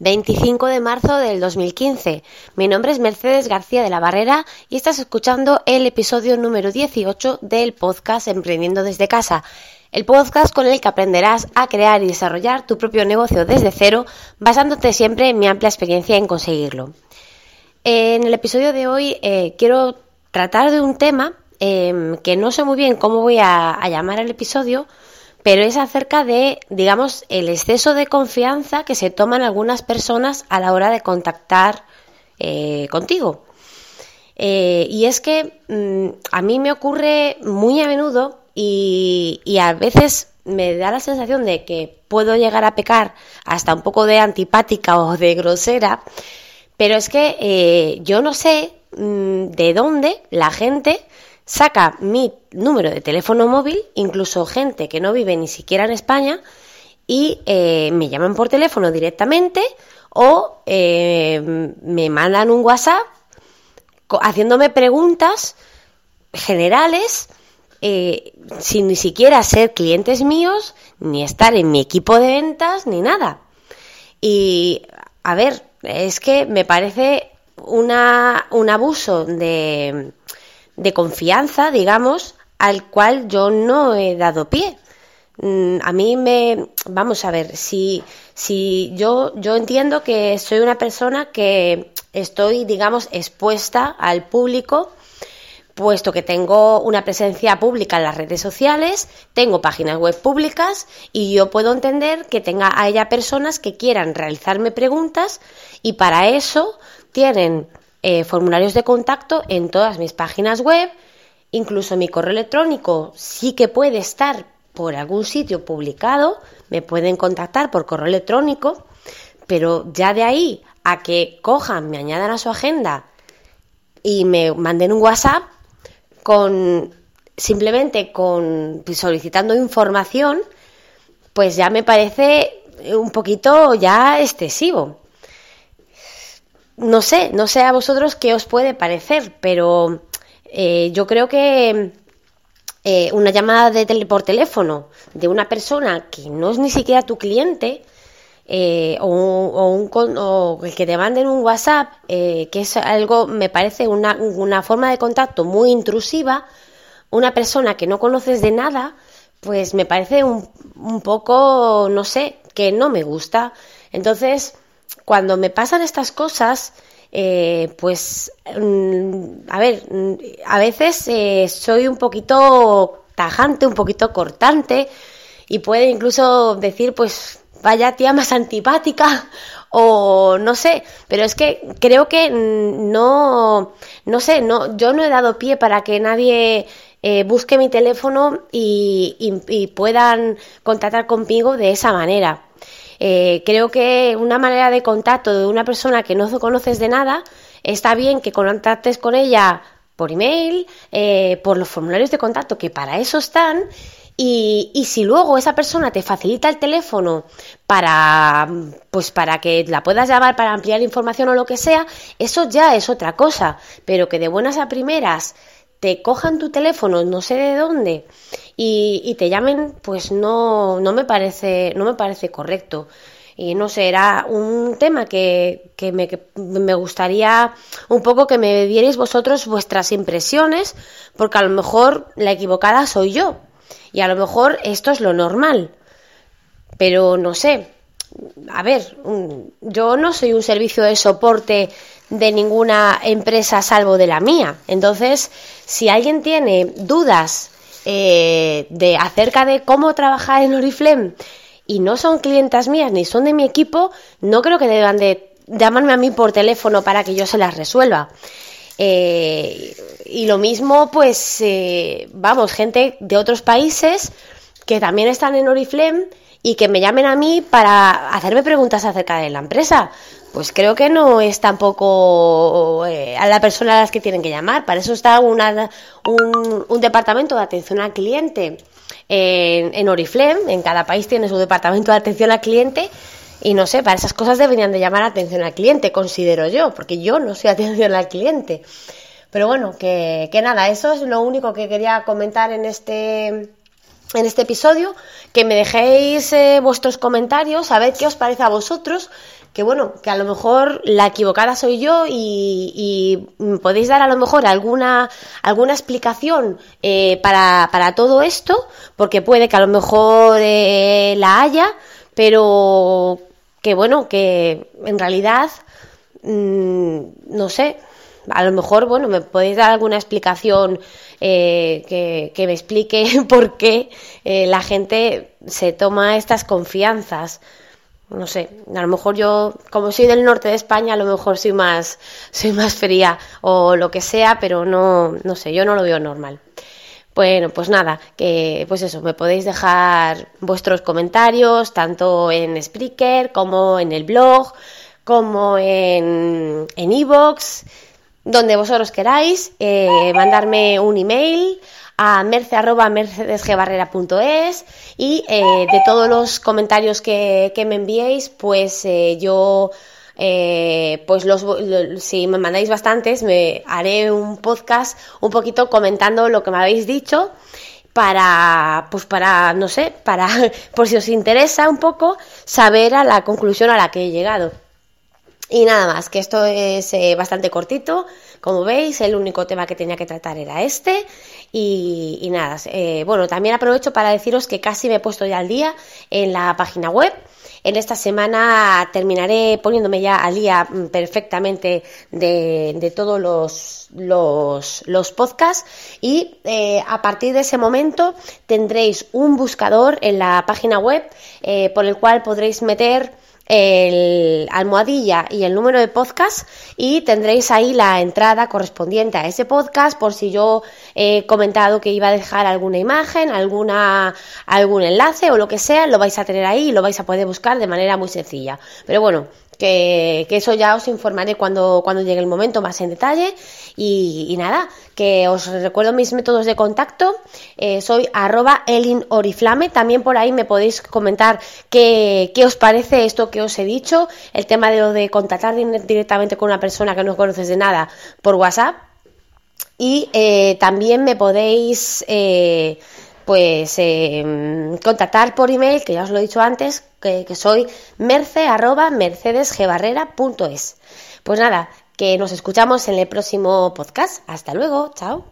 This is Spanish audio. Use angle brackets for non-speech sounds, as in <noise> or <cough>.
25 de marzo del 2015. Mi nombre es Mercedes García de la Barrera y estás escuchando el episodio número 18 del podcast Emprendiendo desde casa. El podcast con el que aprenderás a crear y desarrollar tu propio negocio desde cero, basándote siempre en mi amplia experiencia en conseguirlo. En el episodio de hoy eh, quiero tratar de un tema em, que no sé muy bien cómo voy a, a llamar el episodio, pero es acerca de, digamos, el exceso de confianza que se toman algunas personas a la hora de contactar eh, contigo. Eh, y es que mm, a mí me ocurre muy a menudo y, a veces me da la sensación de que puedo llegar a pecar hasta un poco de antipática o de grosera, pero es que eh, yo no sé mm, de dónde la gente saca mi número de teléfono móvil, incluso gente que no vive ni siquiera en España, y eh, me llaman por teléfono directamente o eh, me mandan un WhatsApp haciéndome preguntas generales eh, sin ni siquiera ser clientes míos, ni estar en mi equipo de ventas, ni nada. Y, a ver, es que me parece una, un abuso de, de confianza, digamos, al cual yo no he dado pie. Mm, a mí me, vamos a ver, si, si yo, yo entiendo que soy una persona que estoy, digamos, expuesta al público, puesto que tengo una presencia pública en las redes sociales, tengo páginas web públicas y yo puedo entender que tenga a ella personas que quieran realizarme preguntas y para eso tienen eh, formularios de contacto en todas mis páginas web, incluso mi correo electrónico sí que puede estar por algún sitio publicado, me pueden contactar por correo electrónico, pero ya de ahí a que cojan, me añadan a su agenda y me manden un WhatsApp con simplemente con solicitando información, pues ya me parece un poquito ya excesivo no sé, no sé a vosotros qué os puede parecer, pero eh, yo creo que eh, una llamada de por teléfono de una persona que no es ni siquiera tu cliente, eh, o, un, o, que te manden un WhatsApp, que es algo, me parece una, una, forma de contacto muy intrusiva, una persona que no conoces de nada, pues me parece un, un poco, no sé, que no me gusta. Entonces, cuando me pasan estas cosas, eh, pues, mm, a ver, mm, a veces eh, soy un poquito tajante, un poquito cortante y puede incluso decir, pues, vaya tía más antipática <laughs> o no sé, pero es que creo que no, no sé, no, yo no he dado pie para que nadie eh, busque mi teléfono y puedan contactar conmigo de esa manera. Eh, creo que una manera de contacto de una persona que no conoces de nada, está bien que contactes con ella por email, eh, por los formularios de contacto, que para eso están, y, y, si luego esa persona te facilita el teléfono para, pues para que la puedas llamar para ampliar información o lo que sea, eso ya es otra cosa. Pero que de buenas a primeras te cojan tu teléfono, no sé de dónde, y, te llamen, pues no, no me parece, no me parece correcto. Y no sé, era un tema que, que, me, me, gustaría un poco que me dierais vosotros vuestras impresiones, porque a lo mejor la equivocada soy yo. Y a lo mejor esto es lo normal. Pero no sé. A ver, yo no soy un servicio de soporte de ninguna empresa salvo de la mía. Entonces, si alguien tiene dudas eh, de acerca de cómo trabajar en Oriflame y no son clientas mías ni son de mi equipo, no creo que deban de llamarme a mí por teléfono para que yo se las resuelva. Eh, y lo mismo, pues, eh, vamos, gente de otros países que también están en Oriflame y que me llamen a mí para hacerme preguntas acerca de la empresa pues creo que no es tampoco eh, a la persona a las que tienen que llamar. Para eso está una, un, departamento de atención al cliente en, en Oriflame. En cada país tiene su departamento de atención al cliente. Y no sé, para esas cosas deberían de llamar atención al cliente, considero yo, porque yo no soy <laughs> atención al cliente. Pero bueno, que, que nada, eso es lo único que quería comentar en este en este episodio, que me dejéis eh, vuestros comentarios, a ver qué os parece a vosotros, que bueno, que a lo mejor la equivocada soy yo y, podéis dar a lo mejor alguna, alguna explicación eh, para, para, todo esto, porque puede que a lo mejor eh, la haya, pero que bueno, que en realidad, mm, no sé, a lo mejor, bueno, me podéis dar alguna explicación eh, que, me explique <laughs> por qué eh, la gente se toma estas confianzas. No sé, a lo mejor yo, como soy del norte de España, a lo mejor soy más, soy más fría o lo que sea, pero no, no sé, yo no lo veo normal. Bueno, pues nada, que pues eso, me podéis dejar vuestros comentarios tanto en Spreaker como en el blog, como en en donde vosotros queráis, eh, mandarme un email a merce.mercedesgbarrera.es y eh, de todos los comentarios que, me enviéis, pues eh, yo, pues los, si me mandáis bastantes, me haré un podcast un poquito comentando lo que me habéis dicho para, pues para, no sé, para, <laughs> por si os interesa un poco, saber a la conclusión a la que he llegado. Y nada más, que esto es eh, bastante cortito. Como veis, el único tema que tenía que tratar era este. Y, nada, eh, bueno, también aprovecho para deciros que casi me he puesto ya al día en la página web. En esta semana terminaré poniéndome ya al día mm, perfectamente de, todos los, los, los, podcasts y eh, a partir de ese momento tendréis un buscador en la página web por el cual podréis meter el almohadilla y el número de podcast y tendréis ahí la entrada correspondiente a ese podcast por si yo he comentado que iba a dejar alguna imagen, alguna, algún enlace o lo que sea, lo vais a tener ahí y lo vais a poder buscar de manera muy sencilla. Pero bueno, que, eso ya os informaré cuando, cuando llegue el momento más en detalle. Y, nada, que os recuerdo mis métodos de contacto. Eh, soy arroba elinoriflame. También por ahí me podéis comentar qué, qué, os parece esto que os he dicho. El tema de lo de contactar directamente con una persona que no conoces de nada por WhatsApp. Y eh, también me podéis... Eh, pues eh, contactar por email, que ya os lo he dicho antes, que, soy merce arroba mercedesgebarrera.es. Pues nada, que nos escuchamos en el próximo podcast. Hasta luego, chao.